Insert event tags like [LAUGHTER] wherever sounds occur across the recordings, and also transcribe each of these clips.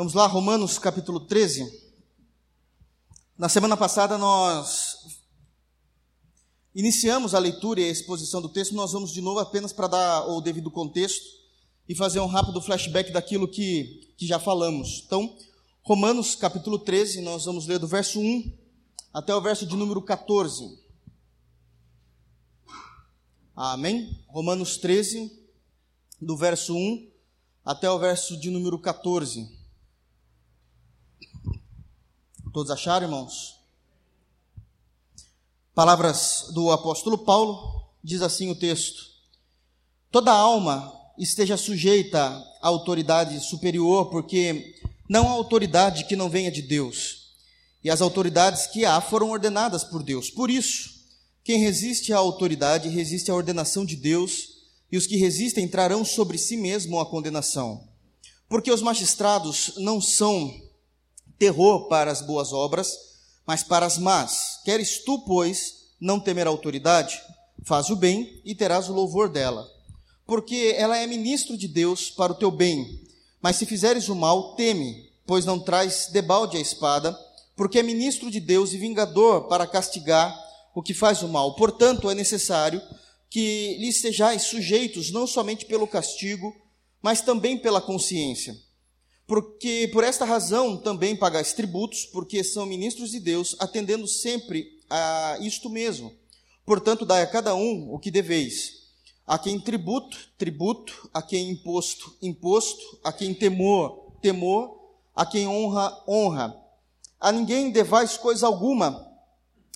Vamos lá, Romanos capítulo 13. Na semana passada nós iniciamos a leitura e a exposição do texto, nós vamos de novo apenas para dar o devido contexto e fazer um rápido flashback daquilo que, que já falamos. Então, Romanos capítulo 13, nós vamos ler do verso 1 até o verso de número 14. Amém? Romanos 13, do verso 1 até o verso de número 14. Todos acharam, irmãos? Palavras do apóstolo Paulo, diz assim o texto: Toda alma esteja sujeita à autoridade superior, porque não há autoridade que não venha de Deus, e as autoridades que há foram ordenadas por Deus. Por isso, quem resiste à autoridade resiste à ordenação de Deus, e os que resistem trarão sobre si mesmo a condenação. Porque os magistrados não são terror para as boas obras, mas para as más. Queres tu, pois, não temer a autoridade? Faz o bem e terás o louvor dela. Porque ela é ministro de Deus para o teu bem. Mas se fizeres o mal, teme, pois não traz debalde a espada, porque é ministro de Deus e vingador para castigar o que faz o mal. Portanto, é necessário que lhe estejais sujeitos não somente pelo castigo, mas também pela consciência porque por esta razão também pagais tributos, porque são ministros de Deus, atendendo sempre a isto mesmo. Portanto, dai a cada um o que deveis. A quem tributo, tributo, a quem imposto, imposto, a quem temor, temor, a quem honra, honra. A ninguém devais coisa alguma,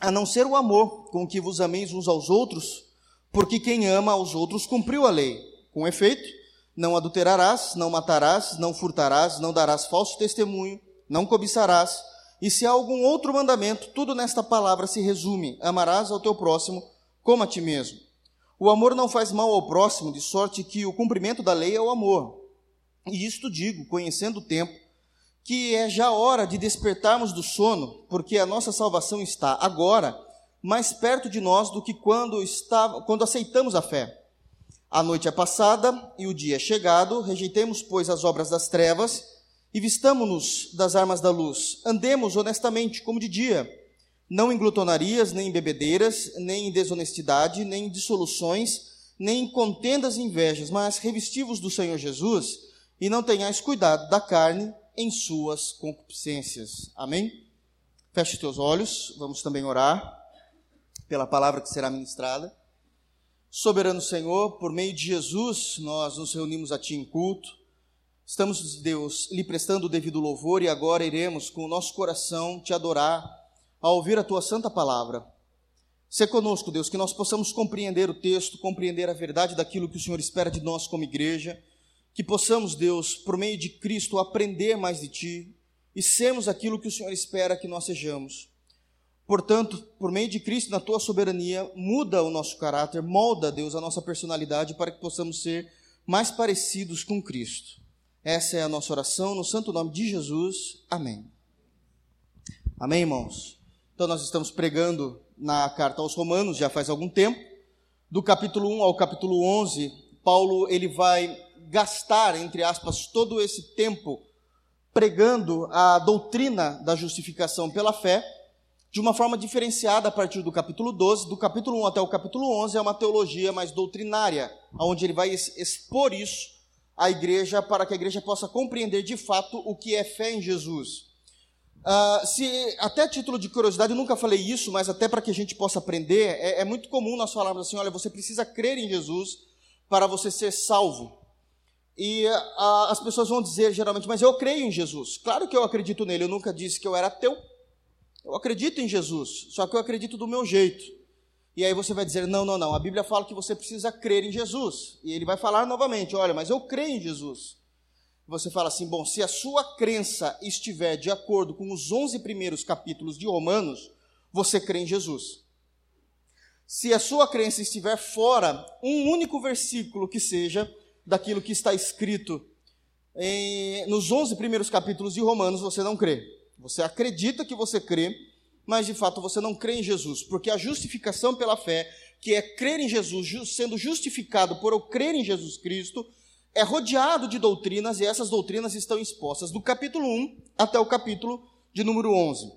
a não ser o amor com que vos ameis uns aos outros, porque quem ama aos outros cumpriu a lei. Com efeito, não adulterarás, não matarás, não furtarás, não darás falso testemunho, não cobiçarás. E se há algum outro mandamento, tudo nesta palavra se resume: amarás ao teu próximo como a ti mesmo. O amor não faz mal ao próximo, de sorte que o cumprimento da lei é o amor. E isto digo, conhecendo o tempo, que é já hora de despertarmos do sono, porque a nossa salvação está agora mais perto de nós do que quando, estava, quando aceitamos a fé. A noite é passada e o dia é chegado, rejeitemos, pois, as obras das trevas e vistamo-nos das armas da luz. Andemos honestamente, como de dia, não em glutonarias, nem em bebedeiras, nem em desonestidade, nem em dissoluções, nem em contendas e invejas, mas revestivos do Senhor Jesus e não tenhais cuidado da carne em suas concupiscências. Amém? Feche teus olhos, vamos também orar pela palavra que será ministrada. Soberano Senhor, por meio de Jesus, nós nos reunimos a Ti em culto. Estamos, Deus, lhe prestando o devido louvor e agora iremos, com o nosso coração, te adorar ao ouvir a Tua santa palavra. Se conosco, Deus, que nós possamos compreender o texto, compreender a verdade daquilo que o Senhor espera de nós como igreja, que possamos, Deus, por meio de Cristo, aprender mais de Ti e sermos aquilo que o Senhor espera que nós sejamos. Portanto, por meio de Cristo, na tua soberania, muda o nosso caráter, molda, Deus, a nossa personalidade para que possamos ser mais parecidos com Cristo. Essa é a nossa oração, no santo nome de Jesus. Amém. Amém, irmãos? Então, nós estamos pregando na carta aos Romanos já faz algum tempo. Do capítulo 1 ao capítulo 11, Paulo ele vai gastar, entre aspas, todo esse tempo pregando a doutrina da justificação pela fé de uma forma diferenciada a partir do capítulo 12. Do capítulo 1 até o capítulo 11 é uma teologia mais doutrinária, onde ele vai expor isso à igreja para que a igreja possa compreender de fato o que é fé em Jesus. Uh, se até título de curiosidade, eu nunca falei isso, mas até para que a gente possa aprender, é, é muito comum nós falarmos assim: olha, você precisa crer em Jesus para você ser salvo. E uh, as pessoas vão dizer geralmente, mas eu creio em Jesus. Claro que eu acredito nele, eu nunca disse que eu era ateu, eu acredito em Jesus, só que eu acredito do meu jeito. E aí você vai dizer: não, não, não. A Bíblia fala que você precisa crer em Jesus. E ele vai falar novamente: olha, mas eu creio em Jesus. Você fala assim: bom, se a sua crença estiver de acordo com os 11 primeiros capítulos de Romanos, você crê em Jesus. Se a sua crença estiver fora um único versículo que seja daquilo que está escrito em, nos 11 primeiros capítulos de Romanos, você não crê. Você acredita que você crê, mas de fato você não crê em Jesus, porque a justificação pela fé, que é crer em Jesus, sendo justificado por eu crer em Jesus Cristo, é rodeado de doutrinas e essas doutrinas estão expostas do capítulo 1 até o capítulo de número 11.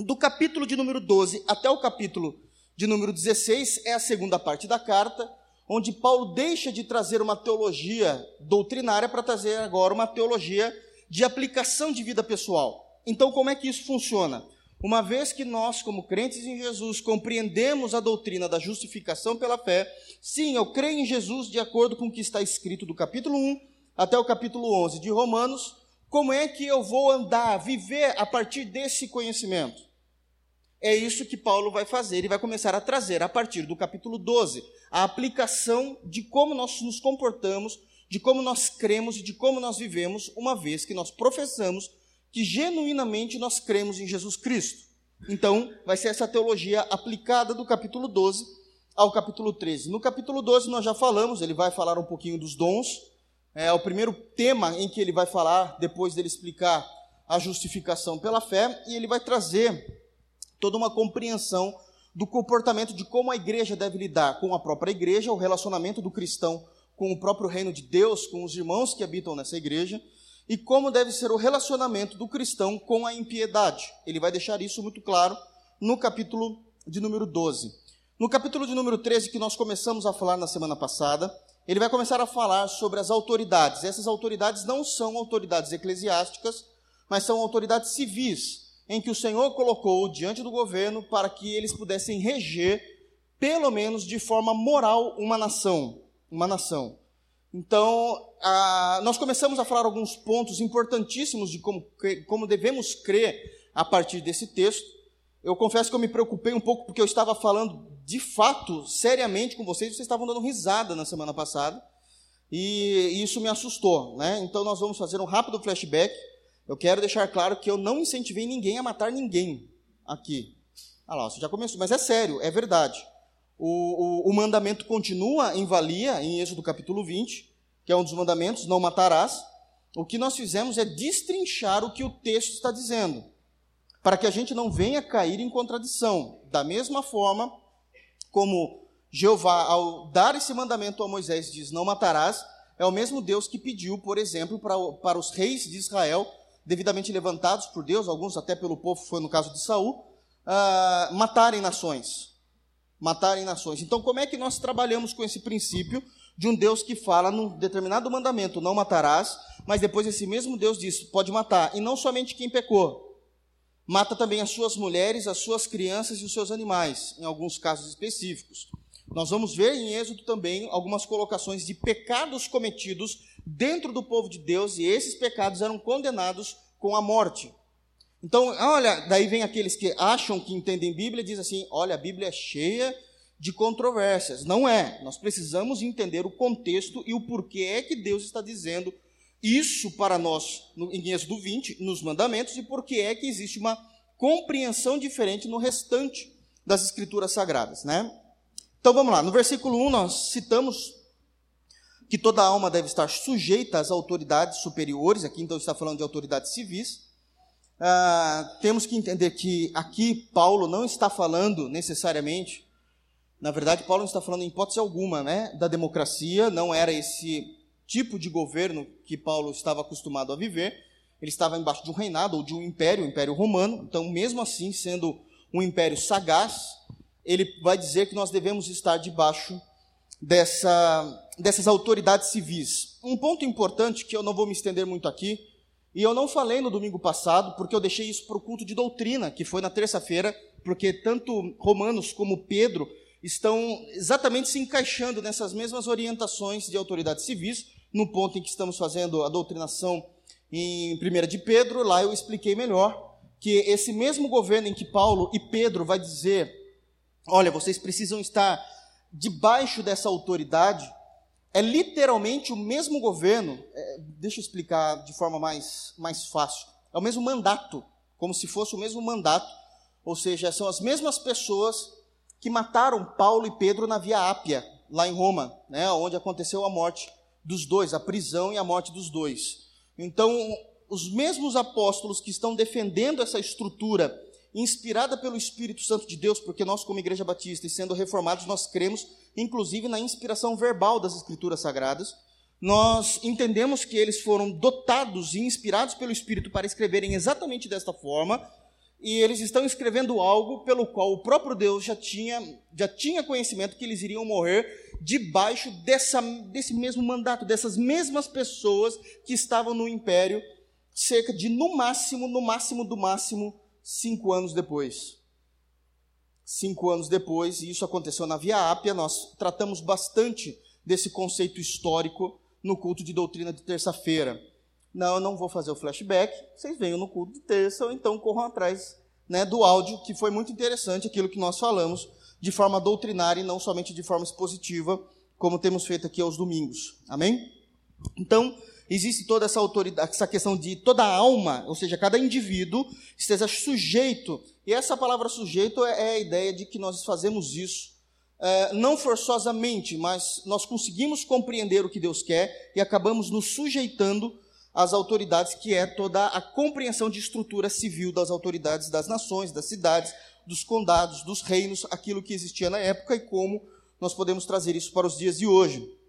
Do capítulo de número 12 até o capítulo de número 16 é a segunda parte da carta, onde Paulo deixa de trazer uma teologia doutrinária para trazer agora uma teologia de aplicação de vida pessoal. Então, como é que isso funciona? Uma vez que nós, como crentes em Jesus, compreendemos a doutrina da justificação pela fé, sim, eu creio em Jesus de acordo com o que está escrito do capítulo 1 até o capítulo 11 de Romanos, como é que eu vou andar, viver a partir desse conhecimento? É isso que Paulo vai fazer e vai começar a trazer a partir do capítulo 12, a aplicação de como nós nos comportamos, de como nós cremos e de como nós vivemos, uma vez que nós professamos que genuinamente nós cremos em Jesus Cristo. Então, vai ser essa teologia aplicada do capítulo 12 ao capítulo 13. No capítulo 12 nós já falamos, ele vai falar um pouquinho dos dons, é o primeiro tema em que ele vai falar, depois dele explicar a justificação pela fé, e ele vai trazer toda uma compreensão do comportamento de como a igreja deve lidar com a própria igreja, o relacionamento do cristão com o próprio reino de Deus, com os irmãos que habitam nessa igreja, e como deve ser o relacionamento do cristão com a impiedade. Ele vai deixar isso muito claro no capítulo de número 12. No capítulo de número 13, que nós começamos a falar na semana passada, ele vai começar a falar sobre as autoridades. Essas autoridades não são autoridades eclesiásticas, mas são autoridades civis, em que o Senhor colocou diante do governo para que eles pudessem reger, pelo menos de forma moral, uma nação. Uma nação. Então, nós começamos a falar alguns pontos importantíssimos de como, como devemos crer a partir desse texto. Eu confesso que eu me preocupei um pouco porque eu estava falando de fato, seriamente com vocês, vocês estavam dando risada na semana passada, e isso me assustou, né? Então nós vamos fazer um rápido flashback eu quero deixar claro que eu não incentivei ninguém a matar ninguém aqui. Ah lá, você já começou, mas é sério, é verdade. O, o, o mandamento continua em valia em Êxodo capítulo 20, que é um dos mandamentos, não matarás. O que nós fizemos é destrinchar o que o texto está dizendo, para que a gente não venha cair em contradição. Da mesma forma como Jeová, ao dar esse mandamento a Moisés, diz: Não matarás, é o mesmo Deus que pediu, por exemplo, para, para os reis de Israel devidamente levantados por Deus, alguns até pelo povo, foi no caso de Saul, uh, matarem nações. Matarem nações. Então, como é que nós trabalhamos com esse princípio de um Deus que fala num determinado mandamento, não matarás, mas depois esse mesmo Deus diz, pode matar, e não somente quem pecou, mata também as suas mulheres, as suas crianças e os seus animais, em alguns casos específicos. Nós vamos ver em Êxodo também algumas colocações de pecados cometidos dentro do povo de Deus e esses pecados eram condenados com a morte. Então, olha, daí vem aqueles que acham que entendem Bíblia e dizem assim: olha, a Bíblia é cheia de controvérsias. Não é. Nós precisamos entender o contexto e o porquê é que Deus está dizendo isso para nós em Êxodo 20, nos mandamentos, e porquê é que existe uma compreensão diferente no restante das Escrituras Sagradas, né? Então vamos lá, no versículo 1 nós citamos que toda alma deve estar sujeita às autoridades superiores, aqui então está falando de autoridades civis. Ah, temos que entender que aqui Paulo não está falando necessariamente, na verdade, Paulo não está falando em hipótese alguma né, da democracia, não era esse tipo de governo que Paulo estava acostumado a viver, ele estava embaixo de um reinado ou de um império, o Império Romano, então, mesmo assim, sendo um império sagaz, ele vai dizer que nós devemos estar debaixo dessa, dessas autoridades civis. Um ponto importante que eu não vou me estender muito aqui, e eu não falei no domingo passado, porque eu deixei isso para o culto de doutrina, que foi na terça-feira, porque tanto Romanos como Pedro estão exatamente se encaixando nessas mesmas orientações de autoridades civis, no ponto em que estamos fazendo a doutrinação em 1 de Pedro, lá eu expliquei melhor que esse mesmo governo em que Paulo e Pedro vai dizer olha, vocês precisam estar debaixo dessa autoridade, é literalmente o mesmo governo, é, deixa eu explicar de forma mais, mais fácil, é o mesmo mandato, como se fosse o mesmo mandato, ou seja, são as mesmas pessoas que mataram Paulo e Pedro na Via Ápia, lá em Roma, né, onde aconteceu a morte dos dois, a prisão e a morte dos dois. Então, os mesmos apóstolos que estão defendendo essa estrutura inspirada pelo Espírito Santo de Deus, porque nós, como Igreja Batista, e sendo reformados, nós cremos, inclusive, na inspiração verbal das Escrituras Sagradas. nós entendemos que eles foram dotados e inspirados pelo Espírito para escreverem exatamente desta forma, e eles estão escrevendo algo pelo qual o próprio Deus já tinha, já tinha conhecimento que eles iriam morrer debaixo dessa, desse mesmo mandato, dessas mesmas pessoas que estavam no império, cerca de, no máximo, no máximo do máximo, cinco anos depois. Cinco anos depois, e isso aconteceu na Via Ápia, nós tratamos bastante desse conceito histórico no culto de doutrina de terça-feira. Não, eu não vou fazer o flashback, vocês venham no culto de terça, ou então corram atrás né, do áudio, que foi muito interessante aquilo que nós falamos, de forma doutrinária e não somente de forma expositiva, como temos feito aqui aos domingos. Amém? Então, existe toda essa autoridade, essa questão de toda alma, ou seja, cada indivíduo esteja sujeito, e essa palavra sujeito é, é a ideia de que nós fazemos isso é, não forçosamente, mas nós conseguimos compreender o que Deus quer e acabamos nos sujeitando às autoridades, que é toda a compreensão de estrutura civil das autoridades das nações, das cidades, dos condados, dos reinos, aquilo que existia na época e como nós podemos trazer isso para os dias de hoje.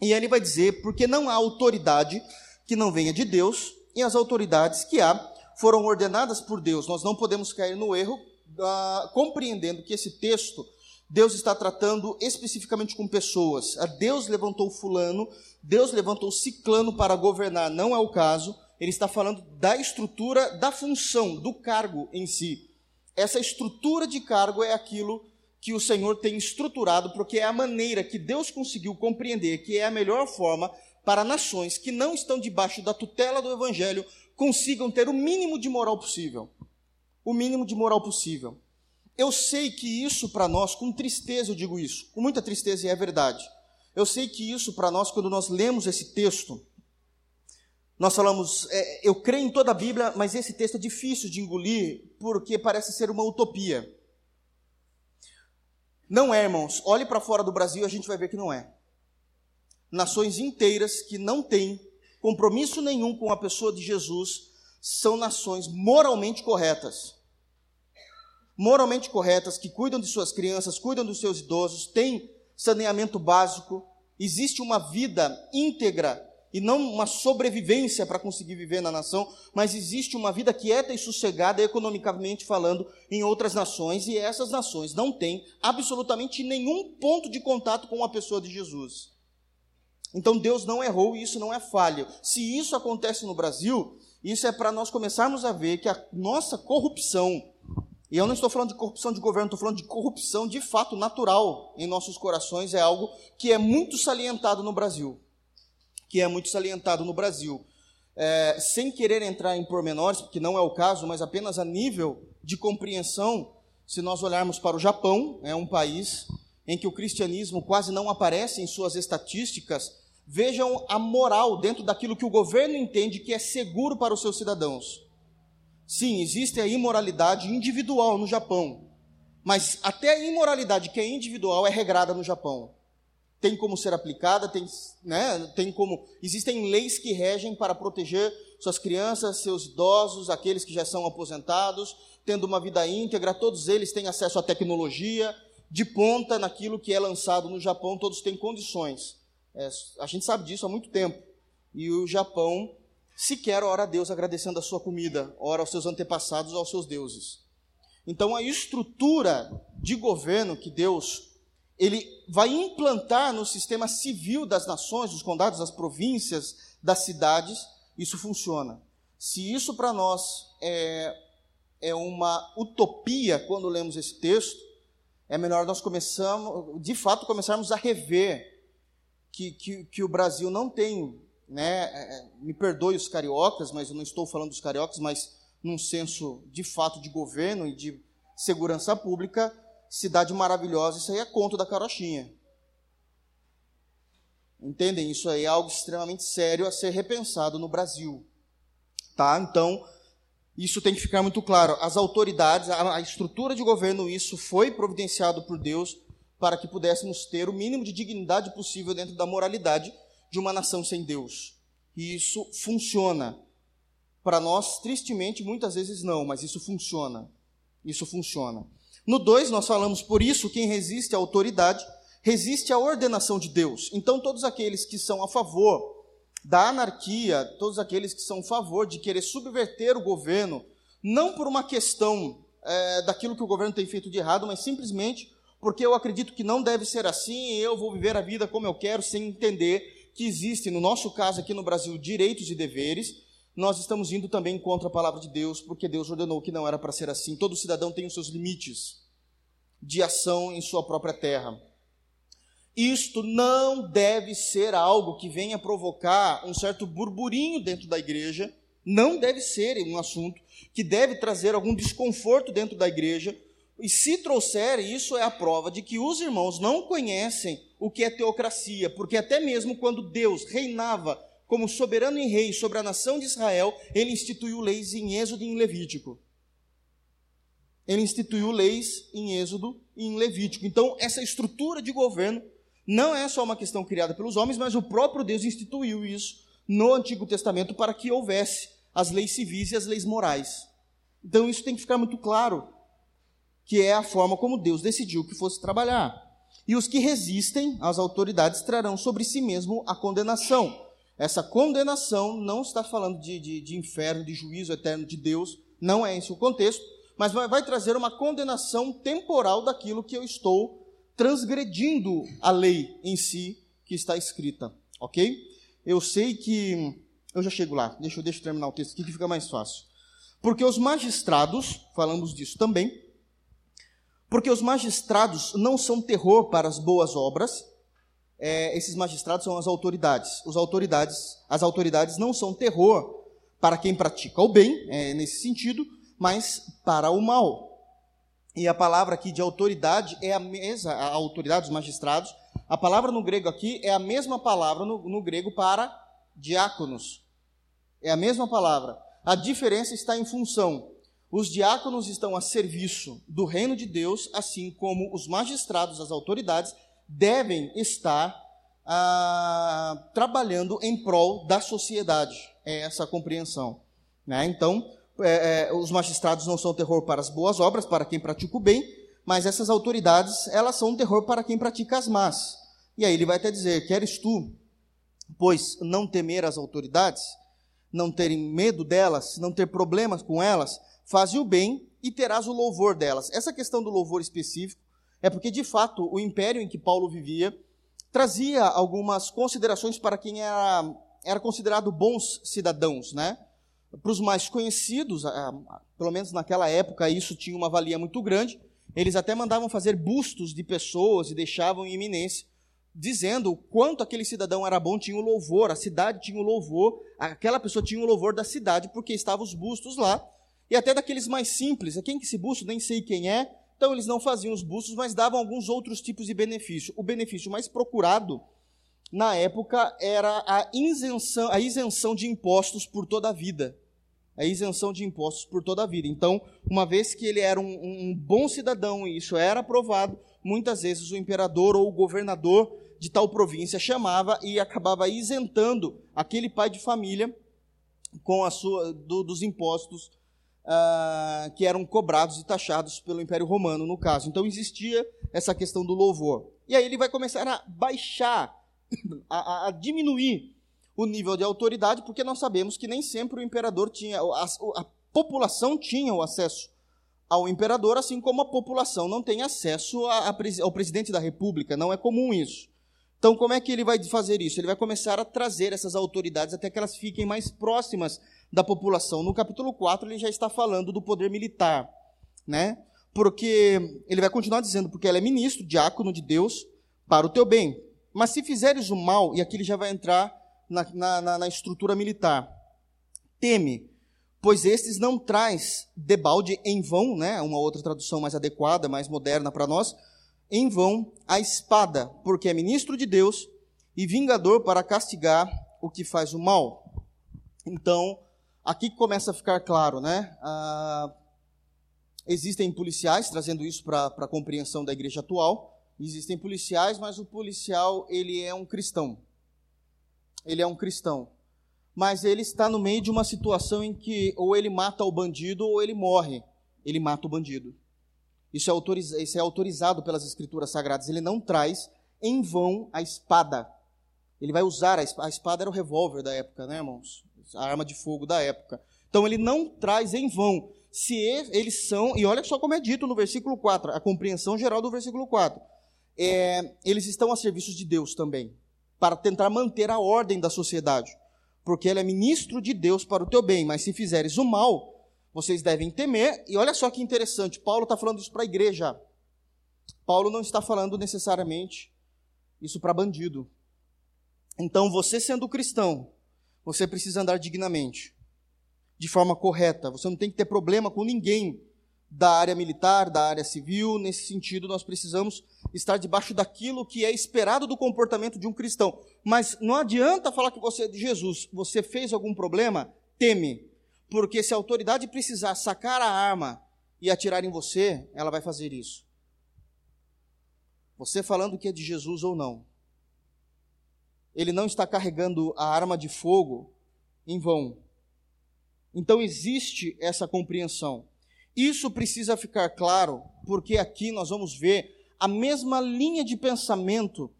E ele vai dizer, porque não há autoridade que não venha de Deus, e as autoridades que há foram ordenadas por Deus. Nós não podemos cair no erro, ah, compreendendo que esse texto Deus está tratando especificamente com pessoas. A Deus levantou fulano, Deus levantou ciclano para governar, não é o caso. Ele está falando da estrutura da função, do cargo em si. Essa estrutura de cargo é aquilo que o Senhor tem estruturado, porque é a maneira que Deus conseguiu compreender que é a melhor forma para nações que não estão debaixo da tutela do Evangelho consigam ter o mínimo de moral possível. O mínimo de moral possível. Eu sei que isso para nós, com tristeza eu digo isso, com muita tristeza e é verdade. Eu sei que isso para nós, quando nós lemos esse texto, nós falamos, é, eu creio em toda a Bíblia, mas esse texto é difícil de engolir, porque parece ser uma utopia. Não é, irmãos. Olhe para fora do Brasil a gente vai ver que não é. Nações inteiras que não têm compromisso nenhum com a pessoa de Jesus são nações moralmente corretas moralmente corretas, que cuidam de suas crianças, cuidam dos seus idosos, têm saneamento básico, existe uma vida íntegra e não uma sobrevivência para conseguir viver na nação, mas existe uma vida quieta e sossegada, economicamente falando, em outras nações, e essas nações não têm absolutamente nenhum ponto de contato com a pessoa de Jesus. Então Deus não errou e isso não é falha. Se isso acontece no Brasil, isso é para nós começarmos a ver que a nossa corrupção, e eu não estou falando de corrupção de governo, estou falando de corrupção de fato natural em nossos corações, é algo que é muito salientado no Brasil. Que é muito salientado no Brasil. É, sem querer entrar em pormenores, porque não é o caso, mas apenas a nível de compreensão, se nós olharmos para o Japão, é um país em que o cristianismo quase não aparece em suas estatísticas, vejam a moral dentro daquilo que o governo entende que é seguro para os seus cidadãos. Sim, existe a imoralidade individual no Japão, mas até a imoralidade que é individual é regrada no Japão. Tem como ser aplicada, tem, né, tem como. Existem leis que regem para proteger suas crianças, seus idosos, aqueles que já são aposentados, tendo uma vida íntegra, todos eles têm acesso à tecnologia, de ponta naquilo que é lançado no Japão, todos têm condições. É, a gente sabe disso há muito tempo. E o Japão sequer ora a Deus agradecendo a sua comida, ora aos seus antepassados, aos seus deuses. Então a estrutura de governo que Deus ele vai implantar no sistema civil das nações, dos condados, das províncias, das cidades, isso funciona. Se isso para nós é, é uma utopia quando lemos esse texto, é melhor nós começamos, de fato, começarmos a rever que, que, que o Brasil não tem né, é, é, me perdoe os cariocas, mas eu não estou falando dos cariocas, mas num senso de fato de governo e de segurança pública, cidade maravilhosa, isso aí é conto da carochinha. Entendem? Isso aí é algo extremamente sério a ser repensado no Brasil. Tá? Então, isso tem que ficar muito claro. As autoridades, a estrutura de governo, isso foi providenciado por Deus para que pudéssemos ter o mínimo de dignidade possível dentro da moralidade de uma nação sem Deus. E isso funciona. Para nós, tristemente, muitas vezes não, mas isso funciona. Isso funciona. No 2, nós falamos, por isso, quem resiste à autoridade resiste à ordenação de Deus. Então, todos aqueles que são a favor da anarquia, todos aqueles que são a favor de querer subverter o governo, não por uma questão é, daquilo que o governo tem feito de errado, mas simplesmente porque eu acredito que não deve ser assim e eu vou viver a vida como eu quero, sem entender que existe, no nosso caso aqui no Brasil, direitos e deveres. Nós estamos indo também contra a palavra de Deus, porque Deus ordenou que não era para ser assim. Todo cidadão tem os seus limites de ação em sua própria terra. Isto não deve ser algo que venha provocar um certo burburinho dentro da igreja, não deve ser um assunto que deve trazer algum desconforto dentro da igreja, e se trouxer, isso é a prova de que os irmãos não conhecem o que é teocracia, porque até mesmo quando Deus reinava como soberano e rei sobre a nação de Israel, ele instituiu leis em Êxodo e em Levítico. Ele instituiu leis em Êxodo e em Levítico. Então, essa estrutura de governo não é só uma questão criada pelos homens, mas o próprio Deus instituiu isso no Antigo Testamento para que houvesse as leis civis e as leis morais. Então, isso tem que ficar muito claro que é a forma como Deus decidiu que fosse trabalhar. E os que resistem às autoridades trarão sobre si mesmo a condenação. Essa condenação não está falando de, de, de inferno, de juízo eterno de Deus, não é esse o contexto, mas vai, vai trazer uma condenação temporal daquilo que eu estou transgredindo a lei em si que está escrita, ok? Eu sei que. Eu já chego lá, deixa, deixa eu terminar o texto aqui que fica mais fácil. Porque os magistrados, falamos disso também, porque os magistrados não são terror para as boas obras, é, esses magistrados são as autoridades. Os autoridades. As autoridades não são terror para quem pratica o bem, é, nesse sentido, mas para o mal. E a palavra aqui de autoridade é a mesma, a autoridade dos magistrados, a palavra no grego aqui é a mesma palavra no, no grego para diáconos. É a mesma palavra. A diferença está em função. Os diáconos estão a serviço do reino de Deus, assim como os magistrados, as autoridades, devem estar ah, trabalhando em prol da sociedade. É essa a compreensão. Né? Então, é, é, os magistrados não são terror para as boas obras, para quem pratica o bem, mas essas autoridades, elas são terror para quem pratica as más. E aí ele vai até dizer: Queres tu, pois, não temer as autoridades, não terem medo delas, não ter problemas com elas, faze o bem e terás o louvor delas. Essa questão do louvor específico é porque, de fato, o império em que Paulo vivia trazia algumas considerações para quem era, era considerado bons cidadãos, né? Para os mais conhecidos, pelo menos naquela época, isso tinha uma valia muito grande. Eles até mandavam fazer bustos de pessoas e deixavam em eminência, dizendo o quanto aquele cidadão era bom, tinha o louvor, a cidade tinha o louvor, aquela pessoa tinha o louvor da cidade, porque estavam os bustos lá e até daqueles mais simples. É quem que esse busto nem sei quem é. Então eles não faziam os bustos, mas davam alguns outros tipos de benefício. O benefício mais procurado na época era a isenção, a isenção de impostos por toda a vida. A isenção de impostos por toda a vida. Então, uma vez que ele era um, um bom cidadão e isso era aprovado, muitas vezes o imperador ou o governador de tal província chamava e acabava isentando aquele pai de família com a sua do, dos impostos uh, que eram cobrados e taxados pelo Império Romano, no caso. Então existia essa questão do louvor. E aí ele vai começar a baixar, [COUGHS] a, a diminuir o nível de autoridade, porque nós sabemos que nem sempre o imperador tinha, a, a população tinha o acesso ao imperador, assim como a população não tem acesso a, a, ao presidente da república, não é comum isso. Então, como é que ele vai fazer isso? Ele vai começar a trazer essas autoridades até que elas fiquem mais próximas da população. No capítulo 4, ele já está falando do poder militar, né? Porque ele vai continuar dizendo, porque ela é ministro, diácono de Deus, para o teu bem. Mas se fizeres o mal, e aqui ele já vai entrar na, na, na estrutura militar, teme, pois estes não traz debalde em vão, né? Uma outra tradução mais adequada, mais moderna para nós, em vão a espada, porque é ministro de Deus e vingador para castigar o que faz o mal. Então, aqui começa a ficar claro, né? Ah, existem policiais, trazendo isso para a compreensão da igreja atual. Existem policiais, mas o policial ele é um cristão. Ele é um cristão. Mas ele está no meio de uma situação em que ou ele mata o bandido ou ele morre. Ele mata o bandido. Isso é, isso é autorizado pelas escrituras sagradas. Ele não traz em vão a espada. Ele vai usar, a espada era o revólver da época, né, irmãos? A arma de fogo da época. Então ele não traz em vão. Se eles são, e olha só como é dito no versículo 4, a compreensão geral do versículo 4. É, eles estão a serviço de Deus também, para tentar manter a ordem da sociedade. Porque ele é ministro de Deus para o teu bem, mas se fizeres o mal, vocês devem temer. E olha só que interessante, Paulo está falando isso para a igreja. Paulo não está falando necessariamente isso para bandido. Então, você sendo cristão, você precisa andar dignamente, de forma correta. Você não tem que ter problema com ninguém da área militar, da área civil. Nesse sentido, nós precisamos estar debaixo daquilo que é esperado do comportamento de um cristão. Mas não adianta falar que você é de Jesus. Você fez algum problema? Teme. Porque se a autoridade precisar sacar a arma e atirar em você, ela vai fazer isso. Você falando que é de Jesus ou não ele não está carregando a arma de fogo em vão. Então existe essa compreensão. Isso precisa ficar claro, porque aqui nós vamos ver a mesma linha de pensamento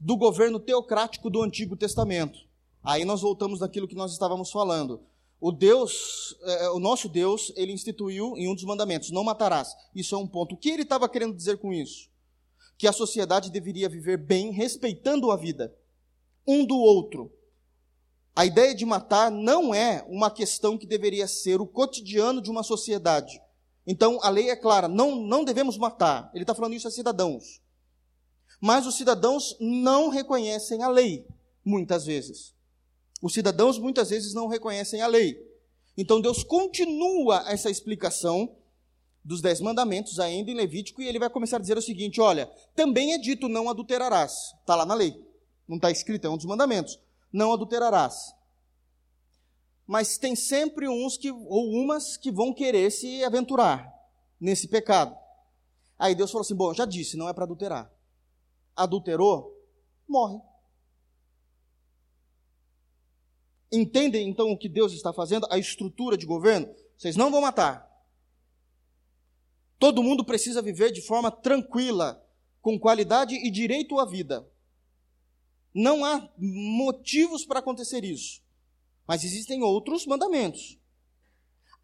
do governo teocrático do Antigo Testamento. Aí nós voltamos daquilo que nós estávamos falando. O Deus, é, o nosso Deus, ele instituiu em um dos mandamentos: não matarás. Isso é um ponto. O que ele estava querendo dizer com isso? Que a sociedade deveria viver bem, respeitando a vida um do outro. A ideia de matar não é uma questão que deveria ser o cotidiano de uma sociedade. Então, a lei é clara, não, não devemos matar. Ele está falando isso a cidadãos. Mas os cidadãos não reconhecem a lei, muitas vezes. Os cidadãos muitas vezes não reconhecem a lei. Então, Deus continua essa explicação dos dez mandamentos ainda em Levítico e ele vai começar a dizer o seguinte: olha, também é dito não adulterarás. Está lá na lei. Não está escrito, é um dos mandamentos. Não adulterarás. Mas tem sempre uns que, ou umas que vão querer se aventurar nesse pecado. Aí Deus falou assim: bom, já disse, não é para adulterar. Adulterou, morre. Entendem então o que Deus está fazendo? A estrutura de governo? Vocês não vão matar. Todo mundo precisa viver de forma tranquila, com qualidade e direito à vida. Não há motivos para acontecer isso. Mas existem outros mandamentos.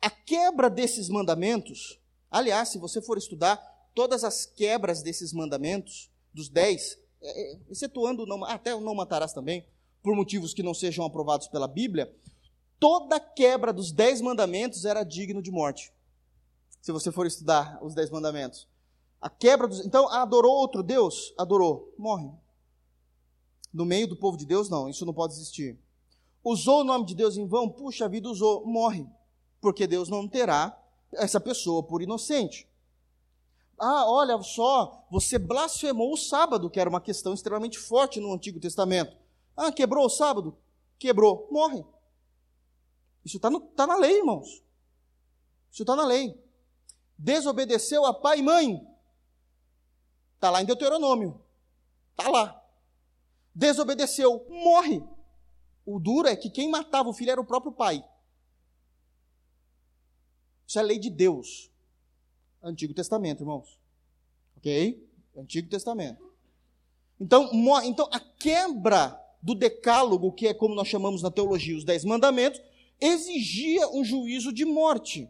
A quebra desses mandamentos, aliás, se você for estudar todas as quebras desses mandamentos, dos dez, é, é, excetuando não, até o não matarás também, por motivos que não sejam aprovados pela Bíblia, toda quebra dos dez mandamentos era digno de morte. Se você for estudar os dez mandamentos. A quebra dos. Então, adorou outro Deus? Adorou. Morre. No meio do povo de Deus, não, isso não pode existir. Usou o nome de Deus em vão? Puxa vida, usou, morre. Porque Deus não terá essa pessoa por inocente. Ah, olha só, você blasfemou o sábado, que era uma questão extremamente forte no Antigo Testamento. Ah, quebrou o sábado? Quebrou, morre. Isso está tá na lei, irmãos. Isso está na lei. Desobedeceu a pai e mãe. Está lá em Deuteronômio. Está lá desobedeceu, morre. O duro é que quem matava o filho era o próprio pai. Isso é lei de Deus. Antigo Testamento, irmãos. Ok? Antigo Testamento. Então, então a quebra do decálogo, que é como nós chamamos na teologia os dez mandamentos, exigia um juízo de morte.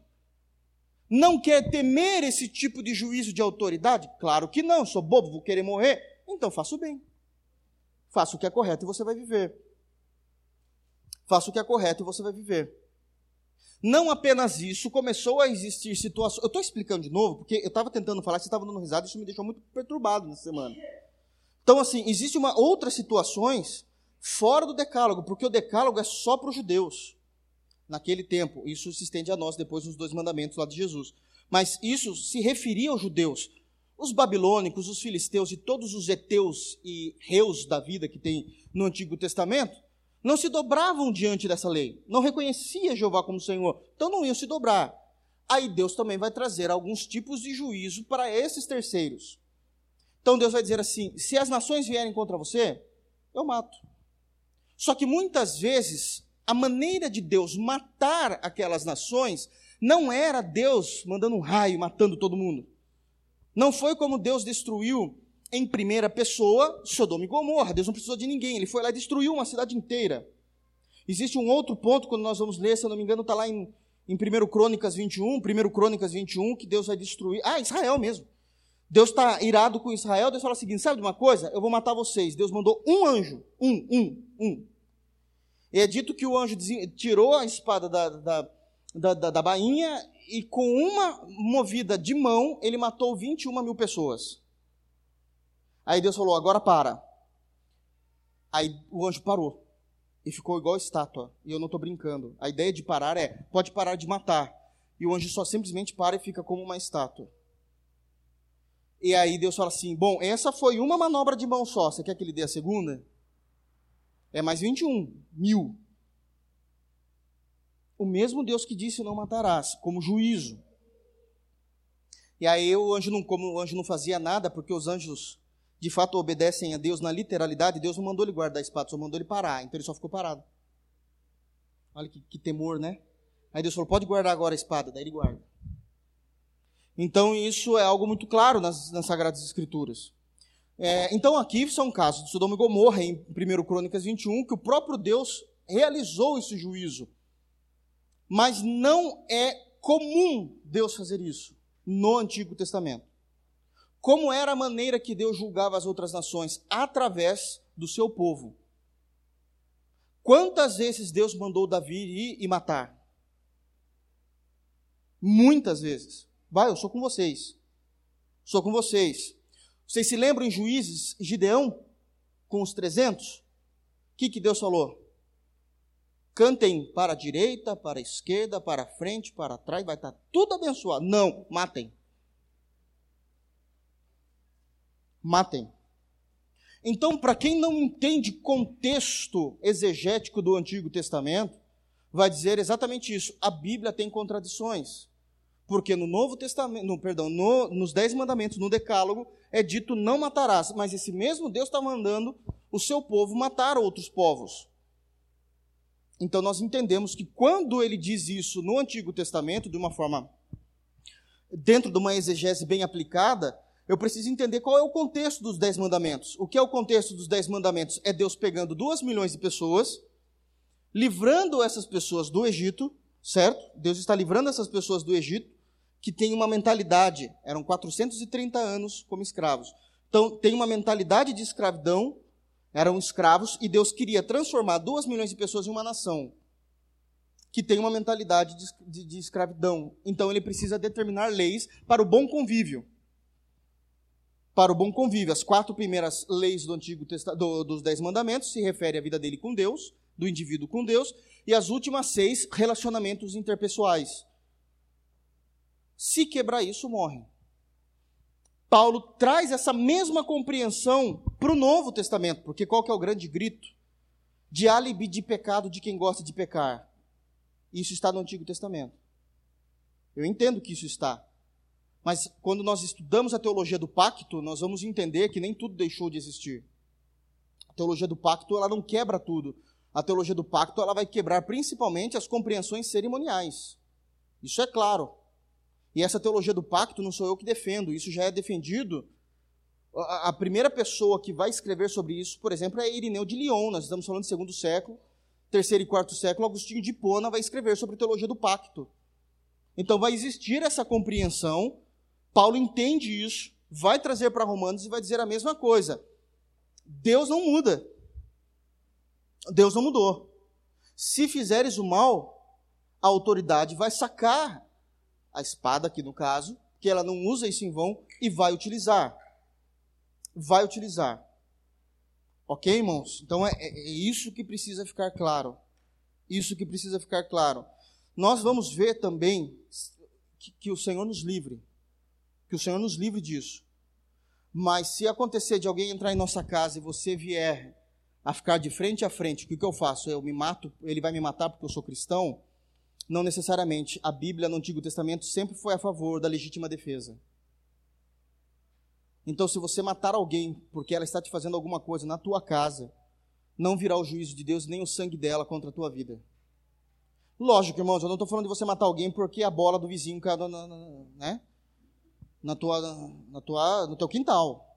Não quer temer esse tipo de juízo de autoridade? Claro que não, sou bobo, vou querer morrer. Então faço bem. Faça o que é correto e você vai viver. Faça o que é correto e você vai viver. Não apenas isso, começou a existir situações. Eu estou explicando de novo, porque eu estava tentando falar, você estava dando risada, isso me deixou muito perturbado nessa semana. Então, assim, existe uma outras situações fora do decálogo, porque o decálogo é só para os judeus naquele tempo. Isso se estende a nós depois nos dois mandamentos lá de Jesus. Mas isso se referia aos judeus. Os babilônicos, os filisteus e todos os heteus e reus da vida que tem no Antigo Testamento não se dobravam diante dessa lei, não reconhecia Jeová como Senhor, então não iam se dobrar. Aí Deus também vai trazer alguns tipos de juízo para esses terceiros. Então Deus vai dizer assim: se as nações vierem contra você, eu mato. Só que muitas vezes a maneira de Deus matar aquelas nações não era Deus mandando um raio matando todo mundo. Não foi como Deus destruiu em primeira pessoa Sodoma e Gomorra. Deus não precisou de ninguém, ele foi lá e destruiu uma cidade inteira. Existe um outro ponto, quando nós vamos ler, se eu não me engano, está lá em, em 1 Crônicas 21, 1 Crônicas 21, que Deus vai destruir. Ah, Israel mesmo. Deus está irado com Israel, Deus fala o seguinte: sabe de uma coisa? Eu vou matar vocês. Deus mandou um anjo, um, um, um. E é dito que o anjo tirou a espada da, da, da, da, da bainha e com uma movida de mão, ele matou 21 mil pessoas. Aí Deus falou: agora para. Aí o anjo parou e ficou igual estátua. E eu não estou brincando. A ideia de parar é: pode parar de matar. E o anjo só simplesmente para e fica como uma estátua. E aí Deus fala assim: bom, essa foi uma manobra de mão só. Você quer que ele dê a segunda? É mais 21 mil. O mesmo Deus que disse não matarás, como juízo. E aí o anjo não, como o anjo não fazia nada, porque os anjos de fato obedecem a Deus na literalidade, Deus não mandou ele guardar a espada, só mandou ele parar. Então ele só ficou parado. Olha que, que temor, né? Aí Deus falou: pode guardar agora a espada. Daí ele guarda. Então isso é algo muito claro nas, nas Sagradas Escrituras. É, então aqui são casos de Sodoma e Gomorra, em 1 Crônicas 21, que o próprio Deus realizou esse juízo. Mas não é comum Deus fazer isso no Antigo Testamento. Como era a maneira que Deus julgava as outras nações? Através do seu povo. Quantas vezes Deus mandou Davi ir e matar? Muitas vezes. Vai, eu sou com vocês. Sou com vocês. Vocês se lembram em Juízes, Gideão, com os 300? O que, que Deus falou? Cantem para a direita, para a esquerda, para a frente, para trás, vai estar tudo abençoado. Não, matem. Matem. Então, para quem não entende contexto exegético do Antigo Testamento, vai dizer exatamente isso. A Bíblia tem contradições. Porque no Novo Testamento, no, perdão, no, nos Dez Mandamentos, no Decálogo, é dito não matarás. Mas esse mesmo Deus está mandando o seu povo matar outros povos. Então nós entendemos que quando ele diz isso no Antigo Testamento, de uma forma, dentro de uma exegese bem aplicada, eu preciso entender qual é o contexto dos Dez Mandamentos. O que é o contexto dos Dez Mandamentos? É Deus pegando duas milhões de pessoas, livrando essas pessoas do Egito, certo? Deus está livrando essas pessoas do Egito, que tem uma mentalidade, eram 430 anos como escravos. Então, tem uma mentalidade de escravidão, eram escravos, e Deus queria transformar duas milhões de pessoas em uma nação que tem uma mentalidade de, de, de escravidão. Então, ele precisa determinar leis para o bom convívio. Para o bom convívio. As quatro primeiras leis do Antigo do, dos Dez Mandamentos se referem à vida dele com Deus, do indivíduo com Deus, e as últimas seis, relacionamentos interpessoais. Se quebrar isso, morre. Paulo traz essa mesma compreensão para o Novo Testamento, porque qual que é o grande grito? De álibi de pecado de quem gosta de pecar. Isso está no Antigo Testamento. Eu entendo que isso está. Mas quando nós estudamos a teologia do pacto, nós vamos entender que nem tudo deixou de existir. A teologia do pacto, ela não quebra tudo. A teologia do pacto, ela vai quebrar principalmente as compreensões cerimoniais. Isso é claro. E essa teologia do pacto não sou eu que defendo, isso já é defendido. A primeira pessoa que vai escrever sobre isso, por exemplo, é Irineu de Lyon. Nós estamos falando do segundo século, terceiro e quarto século. Agostinho de Hipona vai escrever sobre teologia do pacto. Então vai existir essa compreensão. Paulo entende isso, vai trazer para Romanos e vai dizer a mesma coisa. Deus não muda. Deus não mudou. Se fizeres o mal, a autoridade vai sacar a espada aqui no caso, que ela não usa isso em vão e vai utilizar. Vai utilizar. Ok, irmãos? Então é, é, é isso que precisa ficar claro. Isso que precisa ficar claro. Nós vamos ver também que, que o Senhor nos livre. Que o Senhor nos livre disso. Mas se acontecer de alguém entrar em nossa casa e você vier a ficar de frente a frente, o que, que eu faço? Eu me mato, ele vai me matar porque eu sou cristão? Não necessariamente. A Bíblia no Antigo Testamento sempre foi a favor da legítima defesa. Então, se você matar alguém porque ela está te fazendo alguma coisa na tua casa, não virá o juízo de Deus nem o sangue dela contra a tua vida. Lógico, irmãos, eu não estou falando de você matar alguém porque a bola do vizinho caiu na, na, né? na tua, na tua, no teu quintal.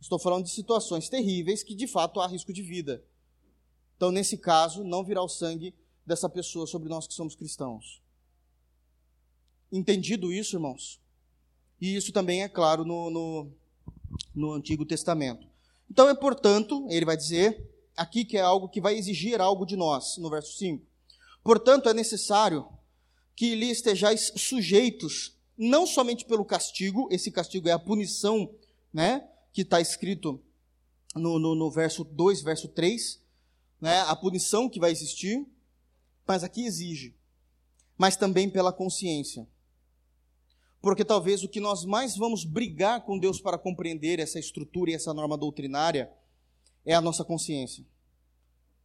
Estou falando de situações terríveis que de fato há risco de vida. Então, nesse caso, não virá o sangue dessa pessoa sobre nós que somos cristãos. Entendido isso, irmãos? E isso também é claro no, no, no Antigo Testamento. Então é, portanto, ele vai dizer aqui que é algo que vai exigir algo de nós, no verso 5. Portanto, é necessário que lhe estejais sujeitos, não somente pelo castigo, esse castigo é a punição, né, que está escrito no, no, no, verso 2, verso 3, né, a punição que vai existir, mas aqui exige, mas também pela consciência. Porque talvez o que nós mais vamos brigar com Deus para compreender essa estrutura e essa norma doutrinária é a nossa consciência.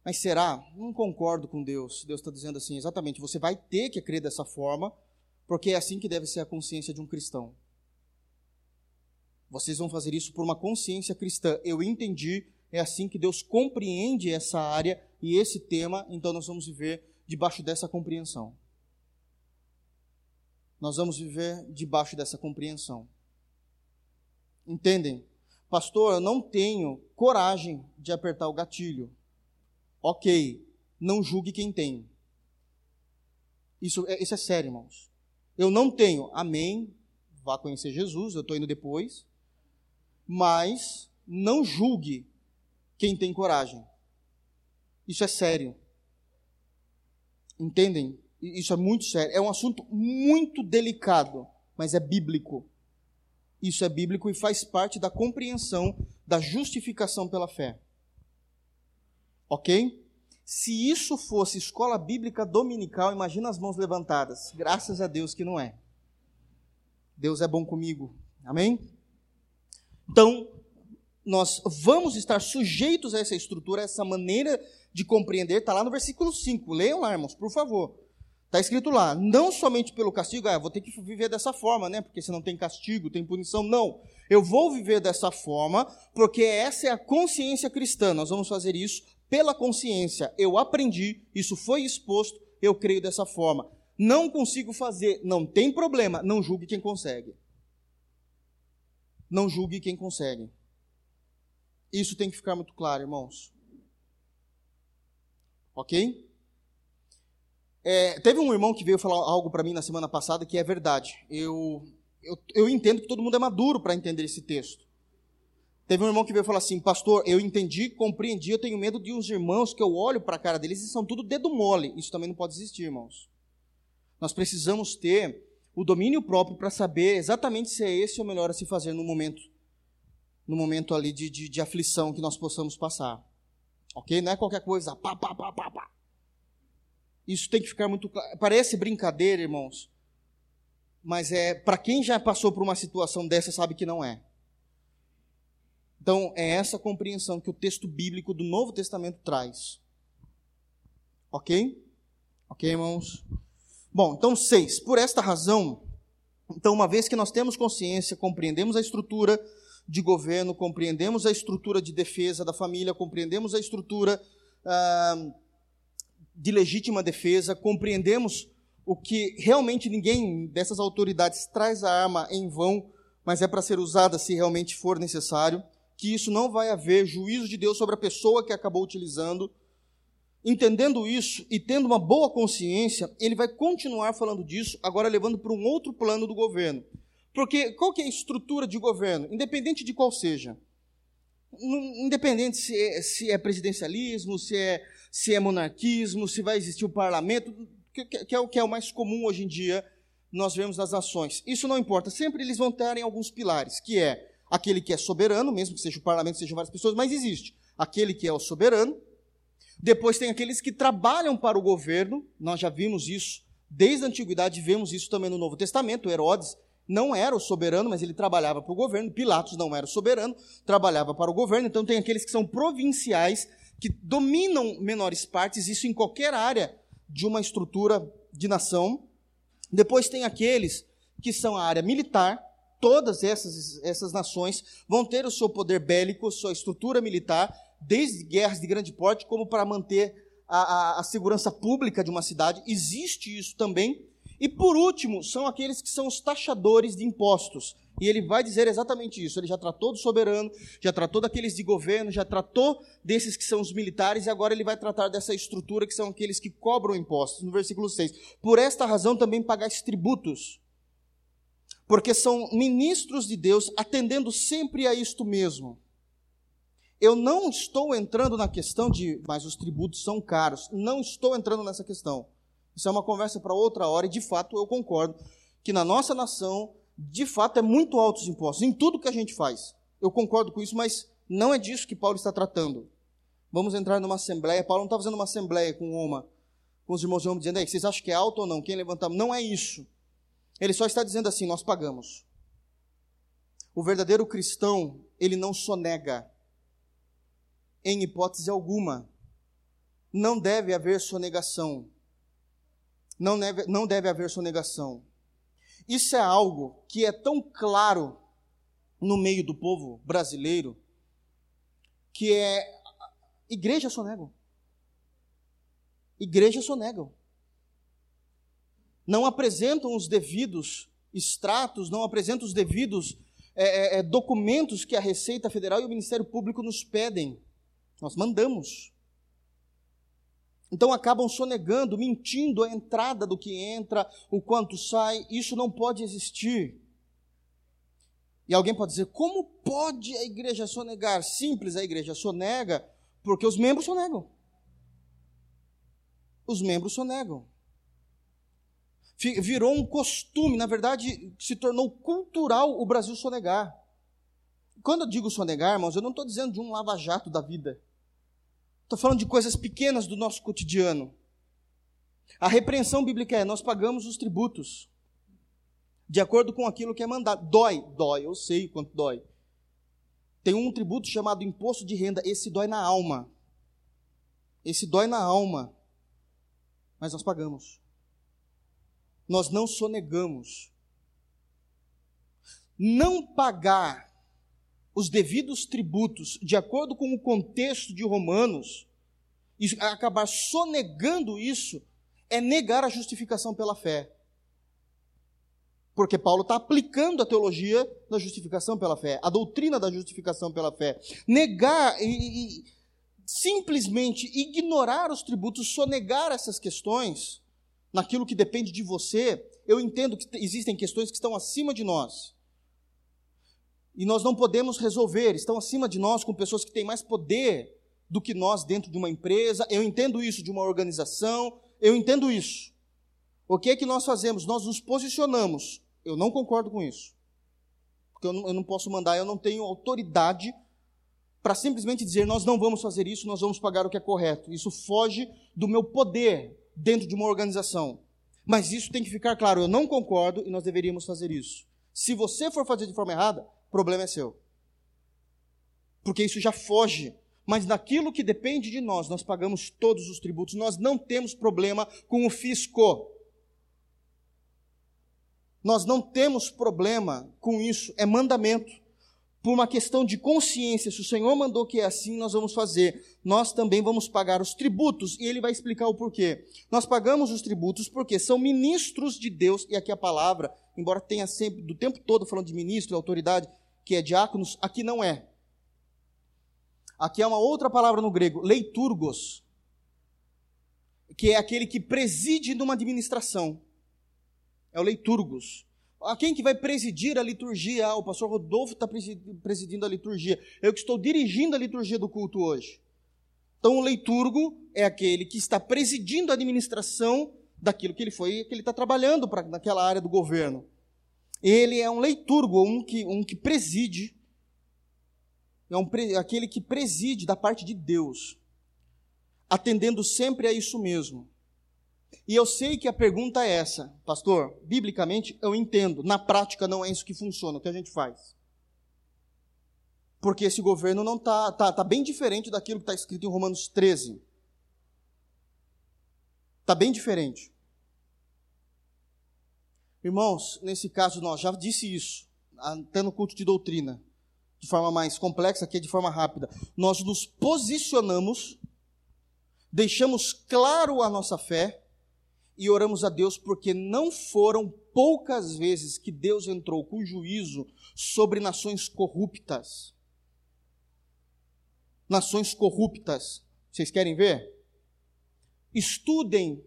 Mas será? Não concordo com Deus. Deus está dizendo assim, exatamente, você vai ter que crer dessa forma, porque é assim que deve ser a consciência de um cristão. Vocês vão fazer isso por uma consciência cristã. Eu entendi, é assim que Deus compreende essa área e esse tema, então nós vamos viver debaixo dessa compreensão. Nós vamos viver debaixo dessa compreensão. Entendem? Pastor, eu não tenho coragem de apertar o gatilho. Ok, não julgue quem tem. Isso, é, isso é sério, irmãos. Eu não tenho, amém, vá conhecer Jesus, eu estou indo depois. Mas não julgue quem tem coragem. Isso é sério. Entendem? Isso é muito sério. É um assunto muito delicado, mas é bíblico. Isso é bíblico e faz parte da compreensão da justificação pela fé. Ok? Se isso fosse escola bíblica dominical, imagina as mãos levantadas. Graças a Deus que não é. Deus é bom comigo. Amém? Então, nós vamos estar sujeitos a essa estrutura, a essa maneira de compreender, está lá no versículo 5. Leiam lá, irmãos, por favor. Está escrito lá, não somente pelo castigo, ah, vou ter que viver dessa forma, né? Porque se não tem castigo, tem punição. Não. Eu vou viver dessa forma, porque essa é a consciência cristã. Nós vamos fazer isso pela consciência. Eu aprendi, isso foi exposto, eu creio dessa forma. Não consigo fazer, não tem problema, não julgue quem consegue. Não julgue quem consegue. Isso tem que ficar muito claro, irmãos. Ok? É, teve um irmão que veio falar algo para mim na semana passada que é verdade. Eu, eu, eu entendo que todo mundo é maduro para entender esse texto. Teve um irmão que veio falar assim, pastor, eu entendi, compreendi, eu tenho medo de uns irmãos que eu olho para a cara deles e são tudo dedo mole. Isso também não pode existir, irmãos. Nós precisamos ter o domínio próprio para saber exatamente se é esse o melhor a se fazer no momento, no momento ali de, de, de aflição que nós possamos passar. Ok? Não é qualquer coisa, pá, pá, pá, pá, pá. Isso tem que ficar muito claro. Parece brincadeira, irmãos, mas é para quem já passou por uma situação dessa sabe que não é. Então, é essa compreensão que o texto bíblico do Novo Testamento traz. Ok? Ok, irmãos? Bom, então, seis. Por esta razão, então, uma vez que nós temos consciência, compreendemos a estrutura de governo, compreendemos a estrutura de defesa da família, compreendemos a estrutura. Ah, de legítima defesa, compreendemos o que realmente ninguém dessas autoridades traz a arma em vão, mas é para ser usada se realmente for necessário, que isso não vai haver juízo de Deus sobre a pessoa que acabou utilizando. Entendendo isso e tendo uma boa consciência, ele vai continuar falando disso, agora levando para um outro plano do governo. Porque qual que é a estrutura de governo? Independente de qual seja. Independente se é, se é presidencialismo, se é se é monarquismo, se vai existir o parlamento, que, que, é o que é o mais comum hoje em dia nós vemos nas nações. Isso não importa, sempre eles vão ter em alguns pilares, que é aquele que é soberano, mesmo que seja o parlamento, sejam várias pessoas, mas existe aquele que é o soberano. Depois tem aqueles que trabalham para o governo, nós já vimos isso desde a antiguidade, vemos isso também no Novo Testamento. Herodes não era o soberano, mas ele trabalhava para o governo. Pilatos não era o soberano, trabalhava para o governo. Então tem aqueles que são provinciais, que dominam menores partes, isso em qualquer área de uma estrutura de nação. Depois tem aqueles que são a área militar, todas essas, essas nações vão ter o seu poder bélico, sua estrutura militar, desde guerras de grande porte, como para manter a, a, a segurança pública de uma cidade. Existe isso também. E por último, são aqueles que são os taxadores de impostos. E ele vai dizer exatamente isso. Ele já tratou do soberano, já tratou daqueles de governo, já tratou desses que são os militares, e agora ele vai tratar dessa estrutura que são aqueles que cobram impostos. No versículo 6. Por esta razão também pagais tributos, porque são ministros de Deus, atendendo sempre a isto mesmo. Eu não estou entrando na questão de, mas os tributos são caros. Não estou entrando nessa questão. Isso é uma conversa para outra hora, e de fato eu concordo que na nossa nação de fato, é muito altos os impostos, em tudo que a gente faz. Eu concordo com isso, mas não é disso que Paulo está tratando. Vamos entrar numa assembleia. Paulo não está fazendo uma assembleia com Roma, com os irmãos de Roma, dizendo, aí, vocês acham que é alto ou não? Quem levantar? Não é isso. Ele só está dizendo assim: nós pagamos. O verdadeiro cristão, ele não sonega, em hipótese alguma. Não deve haver sonegação. Não deve, não deve haver sonegação. Isso é algo que é tão claro no meio do povo brasileiro que é igreja sonegam. Igreja sonegam. Não apresentam os devidos extratos, não apresentam os devidos é, é, é documentos que a Receita Federal e o Ministério Público nos pedem. Nós mandamos. Então acabam sonegando, mentindo a entrada do que entra, o quanto sai. Isso não pode existir. E alguém pode dizer: como pode a igreja sonegar? Simples, a igreja sonega porque os membros sonegam. Os membros sonegam. Virou um costume, na verdade, se tornou cultural o Brasil sonegar. Quando eu digo sonegar, irmãos, eu não estou dizendo de um lava-jato da vida. Estou falando de coisas pequenas do nosso cotidiano. A repreensão bíblica é: nós pagamos os tributos de acordo com aquilo que é mandado. Dói, dói, eu sei quanto dói. Tem um tributo chamado imposto de renda, esse dói na alma. Esse dói na alma. Mas nós pagamos. Nós não sonegamos. Não pagar os devidos tributos de acordo com o contexto de Romanos, e acabar sonegando isso, é negar a justificação pela fé. Porque Paulo está aplicando a teologia da justificação pela fé, a doutrina da justificação pela fé. Negar e, e simplesmente ignorar os tributos, sonegar essas questões, naquilo que depende de você, eu entendo que existem questões que estão acima de nós e nós não podemos resolver, estão acima de nós com pessoas que têm mais poder do que nós dentro de uma empresa. Eu entendo isso de uma organização, eu entendo isso. O que é que nós fazemos? Nós nos posicionamos. Eu não concordo com isso. Porque eu não, eu não posso mandar, eu não tenho autoridade para simplesmente dizer nós não vamos fazer isso, nós vamos pagar o que é correto. Isso foge do meu poder dentro de uma organização. Mas isso tem que ficar claro, eu não concordo e nós deveríamos fazer isso. Se você for fazer de forma errada, problema é seu. Porque isso já foge. Mas naquilo que depende de nós, nós pagamos todos os tributos, nós não temos problema com o fisco. Nós não temos problema com isso, é mandamento. Por uma questão de consciência, se o Senhor mandou que é assim, nós vamos fazer. Nós também vamos pagar os tributos, e ele vai explicar o porquê. Nós pagamos os tributos porque são ministros de Deus, e aqui a palavra, embora tenha sempre, do tempo todo falando de ministro, autoridade, que é diáconos, aqui não é. Aqui é uma outra palavra no grego, leiturgos, que é aquele que preside numa administração. É o leiturgos. A quem que vai presidir a liturgia? Ah, o pastor Rodolfo está presidindo a liturgia. Eu que estou dirigindo a liturgia do culto hoje. Então, o leiturgo é aquele que está presidindo a administração daquilo que ele foi, que ele está trabalhando para naquela área do governo. Ele é um leiturgo, um que, um que preside, é um, aquele que preside da parte de Deus, atendendo sempre a isso mesmo. E eu sei que a pergunta é essa, pastor. Biblicamente eu entendo, na prática não é isso que funciona, o que a gente faz. Porque esse governo não está tá, tá bem diferente daquilo que está escrito em Romanos 13. Está bem diferente. Irmãos, nesse caso nós já disse isso, até no culto de doutrina, de forma mais complexa, aqui é de forma rápida. Nós nos posicionamos, deixamos claro a nossa fé e oramos a Deus porque não foram poucas vezes que Deus entrou com juízo sobre nações corruptas. Nações corruptas. Vocês querem ver? Estudem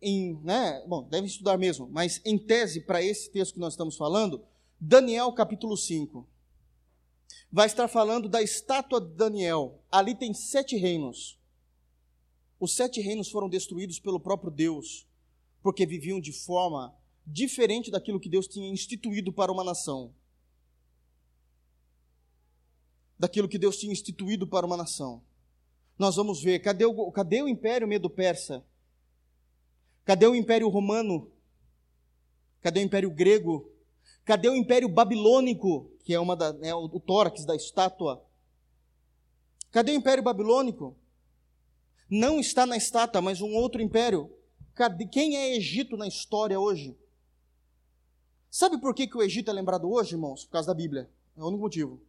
em, né, bom, devem estudar mesmo, mas em tese para esse texto que nós estamos falando, Daniel capítulo 5. Vai estar falando da estátua de Daniel. Ali tem sete reinos. Os sete reinos foram destruídos pelo próprio Deus porque viviam de forma diferente daquilo que Deus tinha instituído para uma nação. Daquilo que Deus tinha instituído para uma nação. Nós vamos ver, cadê o, cadê o Império Medo-Persa? Cadê o Império Romano? Cadê o Império Grego? Cadê o Império Babilônico, que é uma da, né, o, tórax da estátua? Cadê o Império Babilônico? Não está na estátua, mas um outro império. Quem é Egito na história hoje? Sabe por que, que o Egito é lembrado hoje, irmãos? Por causa da Bíblia. É o único motivo.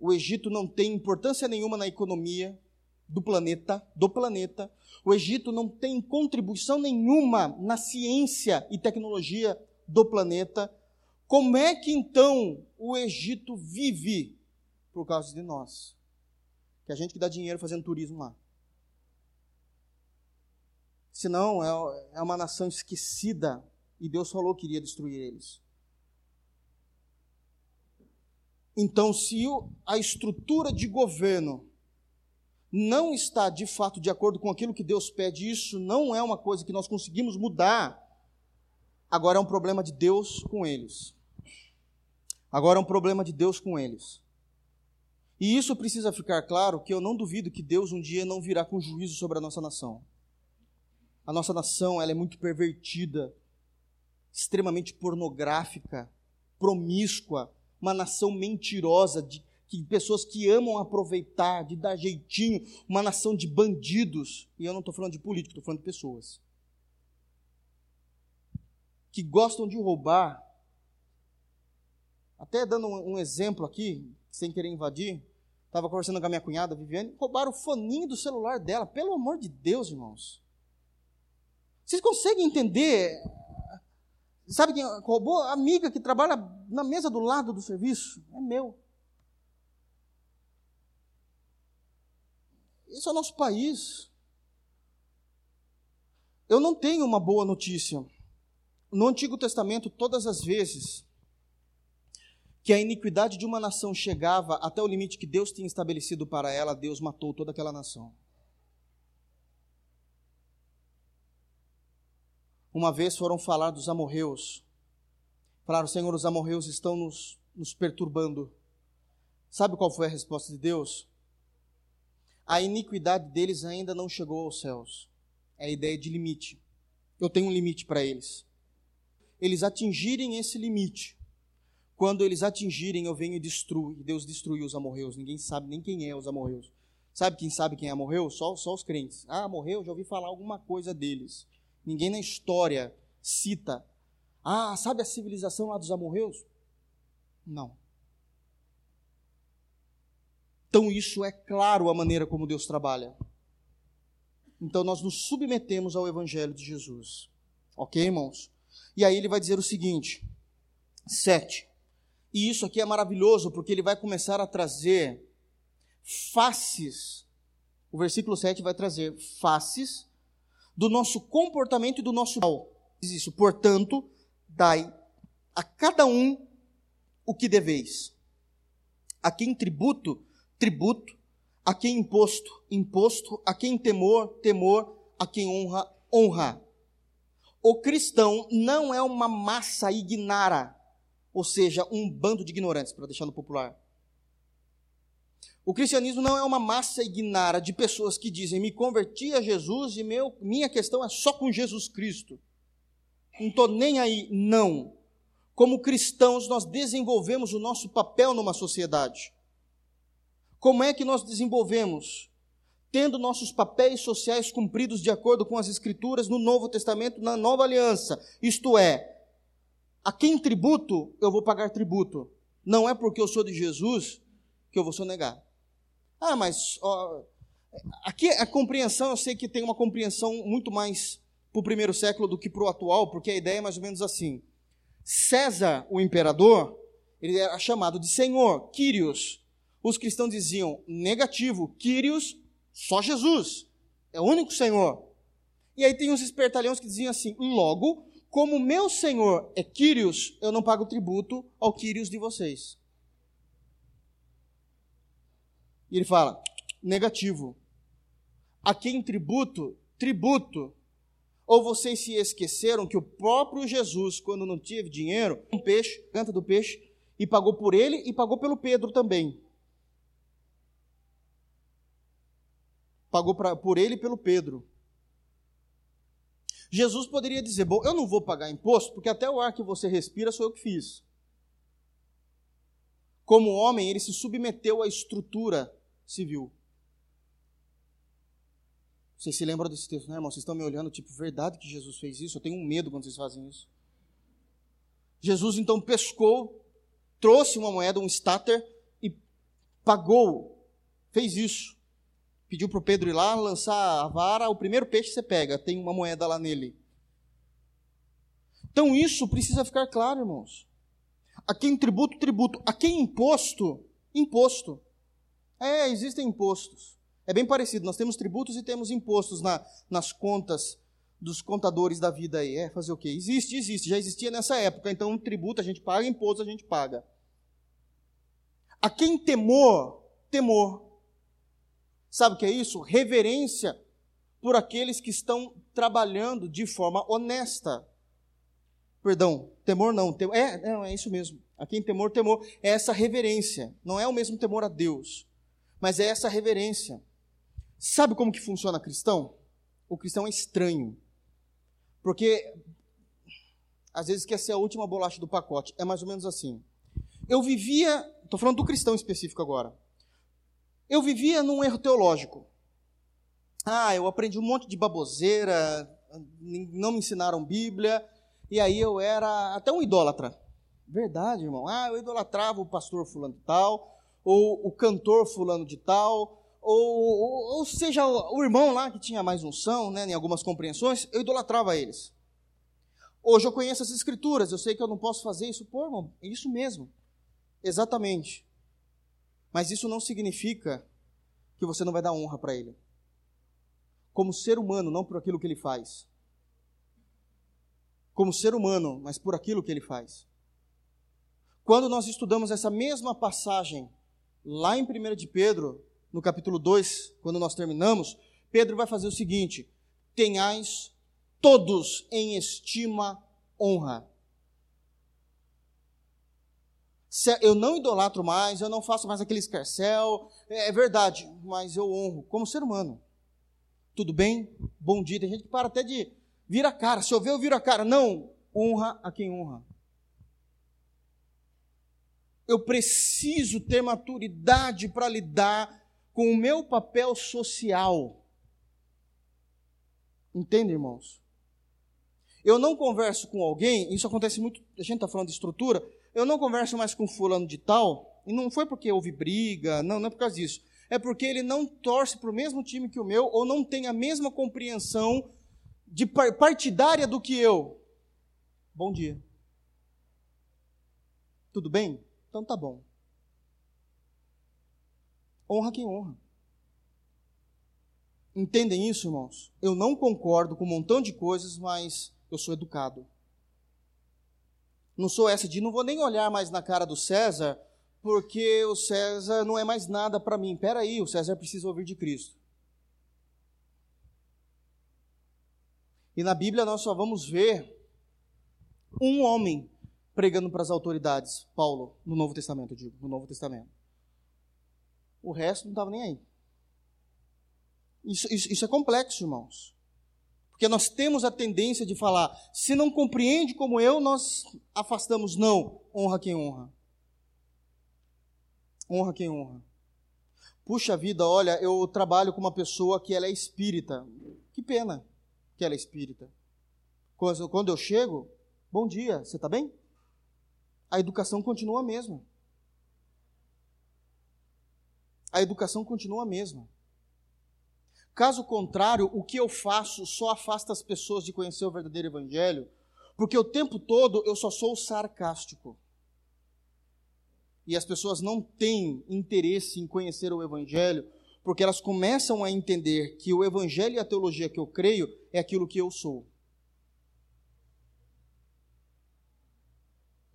O Egito não tem importância nenhuma na economia do planeta, do planeta. O Egito não tem contribuição nenhuma na ciência e tecnologia do planeta. Como é que então o Egito vive? Por causa de nós. Que a gente que dá dinheiro fazendo turismo lá. Senão é, é uma nação esquecida e Deus falou que iria destruir eles. Então, se a estrutura de governo não está de fato de acordo com aquilo que Deus pede, isso não é uma coisa que nós conseguimos mudar. Agora é um problema de Deus com eles. Agora é um problema de Deus com eles. E isso precisa ficar claro que eu não duvido que Deus um dia não virá com juízo sobre a nossa nação. A nossa nação ela é muito pervertida, extremamente pornográfica, promíscua, uma nação mentirosa, de, que pessoas que amam aproveitar, de dar jeitinho, uma nação de bandidos. E eu não estou falando de político, estou falando de pessoas. Que gostam de roubar. Até dando um, um exemplo aqui, sem querer invadir, estava conversando com a minha cunhada, Viviane, roubaram o foninho do celular dela. Pelo amor de Deus, irmãos. Vocês conseguem entender? Sabe quem roubou? A amiga que trabalha na mesa do lado do serviço. É meu. Esse é o nosso país. Eu não tenho uma boa notícia. No Antigo Testamento, todas as vezes que a iniquidade de uma nação chegava até o limite que Deus tinha estabelecido para ela, Deus matou toda aquela nação. Uma vez foram falar dos amorreus. Falaram, Senhor, os amorreus estão nos, nos perturbando. Sabe qual foi a resposta de Deus? A iniquidade deles ainda não chegou aos céus. É a ideia de limite. Eu tenho um limite para eles. Eles atingirem esse limite. Quando eles atingirem, eu venho e destruo. Deus destruiu os amorreus. Ninguém sabe nem quem é os amorreus. Sabe quem sabe quem é amorreu? Só, só os crentes. Ah, morreu, já ouvi falar alguma coisa deles. Ninguém na história cita. Ah, sabe a civilização lá dos amorreus? Não. Então, isso é claro a maneira como Deus trabalha. Então, nós nos submetemos ao Evangelho de Jesus. Ok, irmãos? E aí ele vai dizer o seguinte: sete. E isso aqui é maravilhoso, porque ele vai começar a trazer faces. O versículo 7 vai trazer faces do nosso comportamento e do nosso mal. Diz isso, portanto, dai a cada um o que deveis. A quem tributo, tributo. A quem imposto, imposto. A quem temor, temor. A quem honra, honra. O cristão não é uma massa ignara, ou seja, um bando de ignorantes, para deixar no popular. O cristianismo não é uma massa ignara de pessoas que dizem: me converti a Jesus e meu, minha questão é só com Jesus Cristo. Não estou nem aí. Não. Como cristãos, nós desenvolvemos o nosso papel numa sociedade. Como é que nós desenvolvemos? Tendo nossos papéis sociais cumpridos de acordo com as Escrituras no Novo Testamento, na Nova Aliança. Isto é, a quem tributo, eu vou pagar tributo. Não é porque eu sou de Jesus que eu vou sonegar. Ah, mas ó, Aqui a compreensão, eu sei que tem uma compreensão muito mais para o primeiro século do que para o atual, porque a ideia é mais ou menos assim. César, o imperador, ele era chamado de Senhor, Quírios. Os cristãos diziam negativo, Quírios, só Jesus, é o único Senhor. E aí tem uns espertalhões que diziam assim: logo, como meu Senhor é Quírios, eu não pago tributo ao Quírios de vocês. E ele fala: negativo. A quem tributo? Tributo. Ou vocês se esqueceram que o próprio Jesus, quando não teve dinheiro, um peixe, canta do peixe, e pagou por ele e pagou pelo Pedro também. Pagou pra, por ele e pelo Pedro. Jesus poderia dizer: Bom, eu não vou pagar imposto, porque até o ar que você respira sou eu que fiz. Como homem, ele se submeteu à estrutura civil. Vocês se lembram desse texto, né, irmão? Vocês estão me olhando, tipo, verdade que Jesus fez isso? Eu tenho um medo quando vocês fazem isso. Jesus então pescou, trouxe uma moeda, um stater, e pagou, fez isso. Pediu para o Pedro ir lá, lançar a vara, o primeiro peixe você pega, tem uma moeda lá nele. Então isso precisa ficar claro, irmãos. A quem tributo, tributo. A quem imposto, imposto. É, existem impostos. É bem parecido. Nós temos tributos e temos impostos na, nas contas dos contadores da vida aí. É, fazer o quê? Existe, existe. Já existia nessa época. Então, tributo a gente paga, imposto a gente paga. A quem temor, temor. Sabe o que é isso? Reverência por aqueles que estão trabalhando de forma honesta. Perdão, temor não. É, não, é isso mesmo. A quem temor, temor. É essa reverência. Não é o mesmo temor a Deus mas é essa reverência. Sabe como que funciona cristão? O cristão é estranho. Porque às vezes quer ser a última bolacha do pacote. É mais ou menos assim. Eu vivia, estou falando do cristão específico agora. Eu vivia num erro teológico. Ah, eu aprendi um monte de baboseira, não me ensinaram Bíblia, e aí eu era até um idólatra. Verdade, irmão. Ah, eu idolatrava o pastor fulano e tal, ou o cantor fulano de tal, ou, ou, ou seja, o irmão lá que tinha mais unção, né, em algumas compreensões, eu idolatrava eles. Hoje eu conheço as escrituras, eu sei que eu não posso fazer isso. Pô, irmão, é isso mesmo. Exatamente. Mas isso não significa que você não vai dar honra para ele. Como ser humano, não por aquilo que ele faz. Como ser humano, mas por aquilo que ele faz. Quando nós estudamos essa mesma passagem lá em 1 de Pedro, no capítulo 2, quando nós terminamos, Pedro vai fazer o seguinte: tenhais todos em estima honra. Eu não idolatro mais, eu não faço mais aquele escarcel, é, é verdade, mas eu honro como ser humano. Tudo bem? Bom dia. Tem gente que para até de vir a cara. Se eu ver, eu viro a cara. Não, honra a quem honra eu preciso ter maturidade para lidar com o meu papel social. Entende, irmãos? Eu não converso com alguém, isso acontece muito, a gente está falando de estrutura, eu não converso mais com fulano de tal, e não foi porque houve briga, não, não é por causa disso. É porque ele não torce para o mesmo time que o meu, ou não tem a mesma compreensão de partidária do que eu. Bom dia. Tudo bem? Então tá bom. Honra quem honra. Entendem isso, irmãos? Eu não concordo com um montão de coisas, mas eu sou educado. Não sou essa de não vou nem olhar mais na cara do César, porque o César não é mais nada para mim. Espera aí, o César precisa ouvir de Cristo. E na Bíblia nós só vamos ver um homem pregando para as autoridades, Paulo, no Novo Testamento, eu digo, no Novo Testamento. O resto não estava nem aí. Isso, isso, isso é complexo, irmãos. Porque nós temos a tendência de falar, se não compreende como eu, nós afastamos. Não, honra quem honra. Honra quem honra. Puxa vida, olha, eu trabalho com uma pessoa que ela é espírita. Que pena que ela é espírita. Quando eu chego, bom dia, você está bem? a educação continua a mesma. A educação continua a mesma. Caso contrário, o que eu faço só afasta as pessoas de conhecer o verdadeiro evangelho, porque o tempo todo eu só sou sarcástico. E as pessoas não têm interesse em conhecer o evangelho, porque elas começam a entender que o evangelho e a teologia que eu creio é aquilo que eu sou.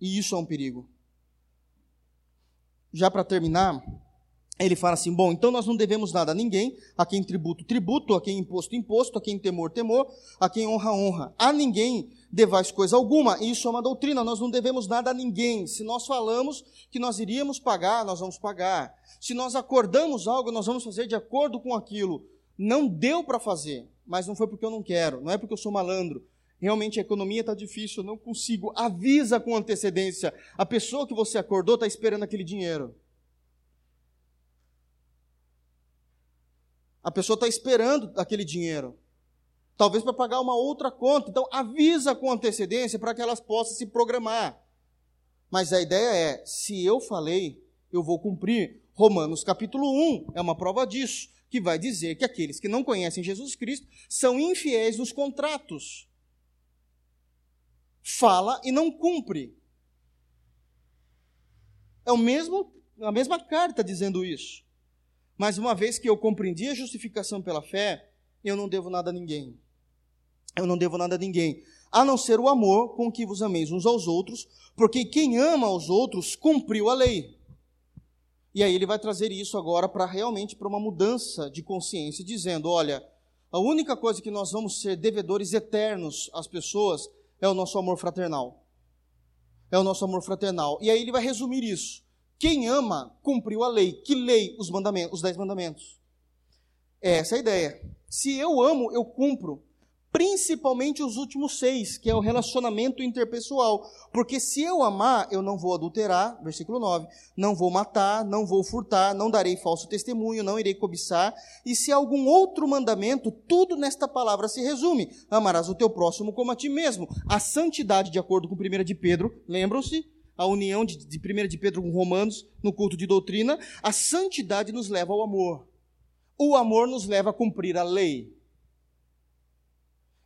E isso é um perigo. Já para terminar, ele fala assim: bom, então nós não devemos nada a ninguém, a quem tributo, tributo, a quem imposto, imposto, a quem temor, temor, a quem honra, honra. A ninguém devais coisa alguma. Isso é uma doutrina, nós não devemos nada a ninguém. Se nós falamos que nós iríamos pagar, nós vamos pagar. Se nós acordamos algo, nós vamos fazer de acordo com aquilo. Não deu para fazer, mas não foi porque eu não quero, não é porque eu sou malandro. Realmente a economia está difícil, eu não consigo. Avisa com antecedência. A pessoa que você acordou está esperando aquele dinheiro. A pessoa está esperando aquele dinheiro. Talvez para pagar uma outra conta. Então, avisa com antecedência para que elas possam se programar. Mas a ideia é: se eu falei, eu vou cumprir. Romanos capítulo 1 é uma prova disso, que vai dizer que aqueles que não conhecem Jesus Cristo são infiéis nos contratos. Fala e não cumpre. É o mesmo, a mesma carta dizendo isso. Mas uma vez que eu compreendi a justificação pela fé, eu não devo nada a ninguém. Eu não devo nada a ninguém, a não ser o amor com que vos ameis uns aos outros, porque quem ama aos outros cumpriu a lei. E aí ele vai trazer isso agora para realmente para uma mudança de consciência, dizendo: olha, a única coisa que nós vamos ser devedores eternos às pessoas é o nosso amor fraternal. É o nosso amor fraternal. E aí ele vai resumir isso. Quem ama, cumpriu a lei. Que lei? Os mandamentos, os dez mandamentos. É essa é a ideia. Se eu amo, eu cumpro. Principalmente os últimos seis, que é o relacionamento interpessoal. Porque se eu amar, eu não vou adulterar, versículo 9, não vou matar, não vou furtar, não darei falso testemunho, não irei cobiçar. E se algum outro mandamento, tudo nesta palavra se resume: amarás o teu próximo como a ti mesmo. A santidade, de acordo com 1 de Pedro, lembram-se? A união de, de 1 de Pedro com Romanos no culto de doutrina, a santidade nos leva ao amor. O amor nos leva a cumprir a lei.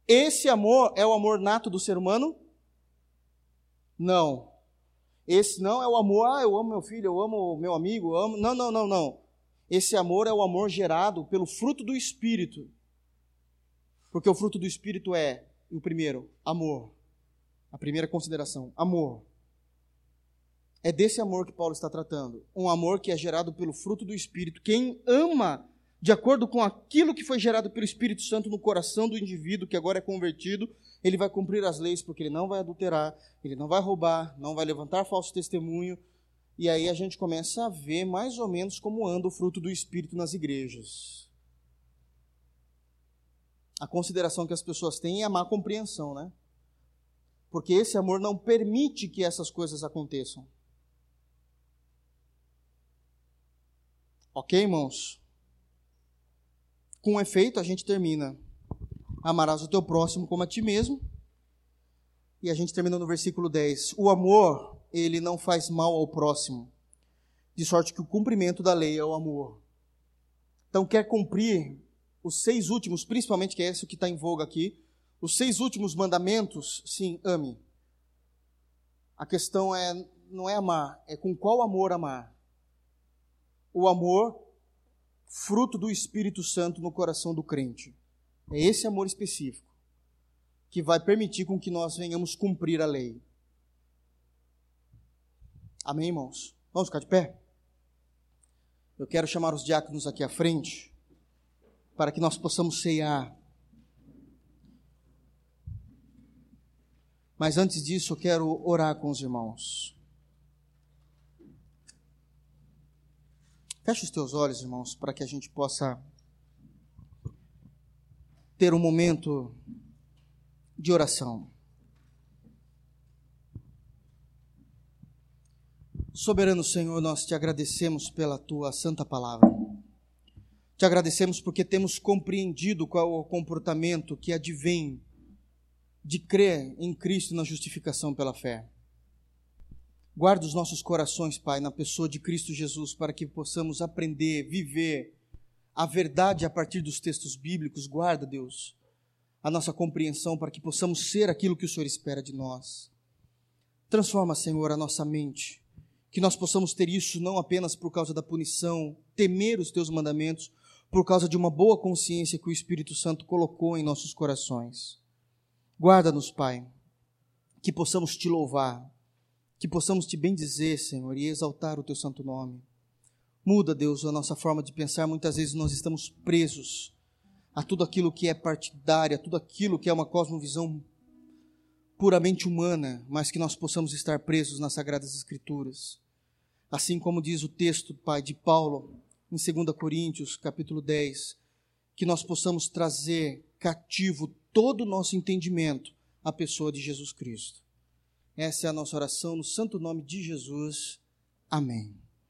Esse amor é o amor nato do ser humano? Não. Esse não é o amor, ah, eu amo meu filho, eu amo meu amigo, eu amo. Não, não, não, não. Esse amor é o amor gerado pelo fruto do Espírito. Porque o fruto do Espírito é, o primeiro, amor. A primeira consideração, amor. É desse amor que Paulo está tratando. Um amor que é gerado pelo fruto do Espírito. Quem ama de acordo com aquilo que foi gerado pelo Espírito Santo no coração do indivíduo que agora é convertido, ele vai cumprir as leis, porque ele não vai adulterar, ele não vai roubar, não vai levantar falso testemunho. E aí a gente começa a ver mais ou menos como anda o fruto do Espírito nas igrejas. A consideração que as pessoas têm é a má compreensão, né? Porque esse amor não permite que essas coisas aconteçam. Ok, irmãos? Com efeito, a gente termina: Amarás o teu próximo como a ti mesmo. E a gente termina no versículo 10. O amor, ele não faz mal ao próximo, de sorte que o cumprimento da lei é o amor. Então, quer cumprir os seis últimos, principalmente, que é esse que está em voga aqui, os seis últimos mandamentos, sim, ame. A questão é, não é amar, é com qual amor amar o amor fruto do Espírito Santo no coração do crente. É esse amor específico que vai permitir com que nós venhamos cumprir a lei. Amém, irmãos? Vamos ficar de pé? Eu quero chamar os diáconos aqui à frente para que nós possamos ceiar. Mas antes disso, eu quero orar com os irmãos. Feche os teus olhos, irmãos, para que a gente possa ter um momento de oração. Soberano Senhor, nós te agradecemos pela tua santa palavra. Te agradecemos porque temos compreendido qual o comportamento que advém de crer em Cristo na justificação pela fé. Guarda os nossos corações, Pai, na pessoa de Cristo Jesus, para que possamos aprender, viver a verdade a partir dos textos bíblicos. Guarda, Deus, a nossa compreensão para que possamos ser aquilo que o Senhor espera de nós. Transforma, Senhor, a nossa mente, que nós possamos ter isso não apenas por causa da punição, temer os teus mandamentos, por causa de uma boa consciência que o Espírito Santo colocou em nossos corações. Guarda-nos, Pai, que possamos te louvar, que possamos te bendizer, Senhor, e exaltar o teu santo nome. Muda, Deus, a nossa forma de pensar. Muitas vezes nós estamos presos a tudo aquilo que é partidário, a tudo aquilo que é uma cosmovisão puramente humana, mas que nós possamos estar presos nas Sagradas Escrituras. Assim como diz o texto, Pai, de Paulo, em 2 Coríntios, capítulo 10, que nós possamos trazer cativo todo o nosso entendimento à pessoa de Jesus Cristo. Essa é a nossa oração no santo nome de Jesus. Amém.